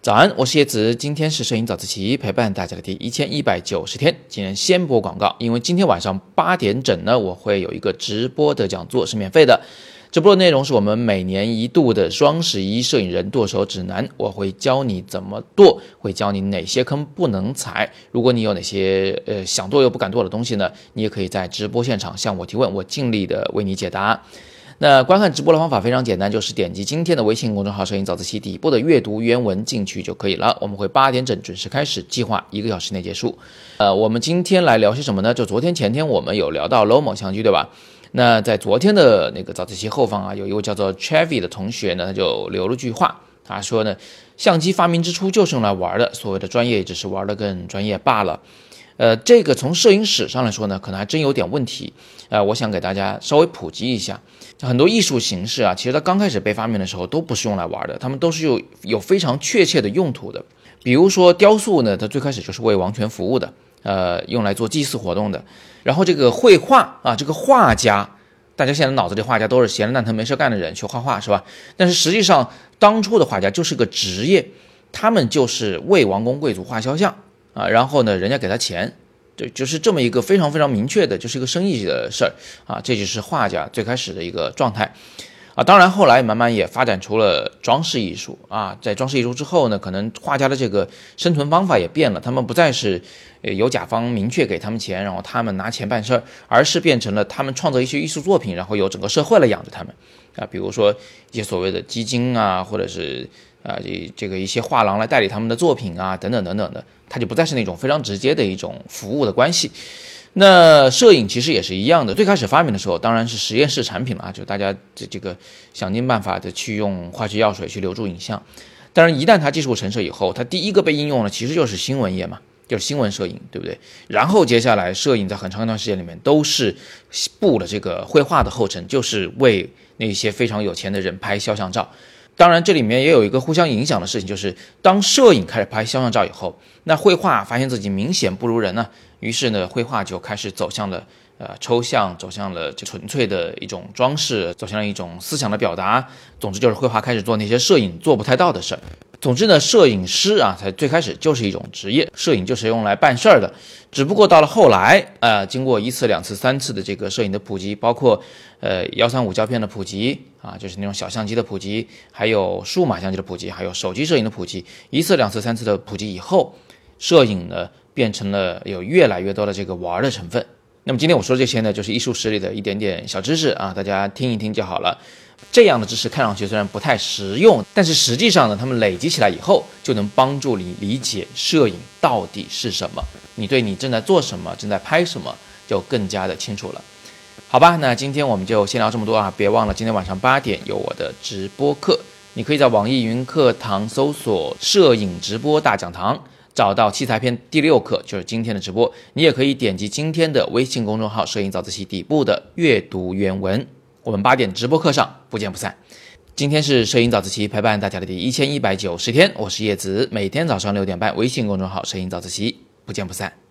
早安，我是叶子，今天是摄影早自习陪伴大家的第一千一百九十天。今天先播广告，因为今天晚上八点整呢，我会有一个直播的讲座，是免费的。直播的内容是我们每年一度的双十一摄影人剁手指南，我会教你怎么剁，会教你哪些坑不能踩。如果你有哪些呃想剁又不敢剁的东西呢，你也可以在直播现场向我提问，我尽力的为你解答。那观看直播的方法非常简单，就是点击今天的微信公众号“摄影早自习”底部的阅读原文进去就可以了。我们会八点整准时开始，计划一个小时内结束。呃，我们今天来聊些什么呢？就昨天前天我们有聊到 Lomo 相机，对吧？那在昨天的那个早自习后方啊，有一位叫做 Chevy 的同学呢，他就留了句话，他说呢，相机发明之初就是用来玩的，所谓的专业只是玩的更专业罢了。呃，这个从摄影史上来说呢，可能还真有点问题。呃，我想给大家稍微普及一下，很多艺术形式啊，其实它刚开始被发明的时候都不是用来玩的，他们都是有有非常确切的用途的。比如说雕塑呢，它最开始就是为王权服务的，呃，用来做祭祀活动的。然后这个绘画啊，这个画家，大家现在脑子里画家都是闲着蛋疼没事干的人去画画是吧？但是实际上，当初的画家就是个职业，他们就是为王公贵族画肖像。啊，然后呢，人家给他钱，对，就是这么一个非常非常明确的，就是一个生意的事儿啊，这就是画家最开始的一个状态啊。当然后来慢慢也发展出了装饰艺术啊，在装饰艺术之后呢，可能画家的这个生存方法也变了，他们不再是呃由甲方明确给他们钱，然后他们拿钱办事儿，而是变成了他们创作一些艺术作品，然后由整个社会来养着他们啊，比如说一些所谓的基金啊，或者是。啊，这这个一些画廊来代理他们的作品啊，等等等等的，它就不再是那种非常直接的一种服务的关系。那摄影其实也是一样的，最开始发明的时候当然是实验室产品了啊，就大家这这个想尽办法的去用化学药水去留住影像。当然，一旦它技术成熟以后，它第一个被应用的其实就是新闻业嘛，就是新闻摄影，对不对？然后接下来，摄影在很长一段时间里面都是步了这个绘画的后尘，就是为那些非常有钱的人拍肖像照。当然，这里面也有一个互相影响的事情，就是当摄影开始拍肖像照以后，那绘画发现自己明显不如人呢，于是呢，绘画就开始走向了呃抽象，走向了就纯粹的一种装饰，走向了一种思想的表达。总之，就是绘画开始做那些摄影做不太到的事儿。总之呢，摄影师啊，才最开始就是一种职业，摄影就是用来办事儿的。只不过到了后来，呃，经过一次、两次、三次的这个摄影的普及，包括呃幺三五胶片的普及啊，就是那种小相机的普及，还有数码相机的普及，还有手机摄影的普及，一次、两次、三次的普及以后，摄影呢变成了有越来越多的这个玩的成分。那么今天我说这些呢，就是艺术史里的一点点小知识啊，大家听一听就好了。这样的知识看上去虽然不太实用，但是实际上呢，它们累积起来以后，就能帮助你理解摄影到底是什么。你对你正在做什么、正在拍什么，就更加的清楚了。好吧，那今天我们就先聊这么多啊！别忘了今天晚上八点有我的直播课，你可以在网易云课堂搜索“摄影直播大讲堂”，找到器材篇第六课，就是今天的直播。你也可以点击今天的微信公众号“摄影早自习”底部的阅读原文。我们八点直播课上不见不散。今天是摄影早自习陪伴大家的第一千一百九十天，我是叶子，每天早上六点半，微信公众号“摄影早自习”，不见不散。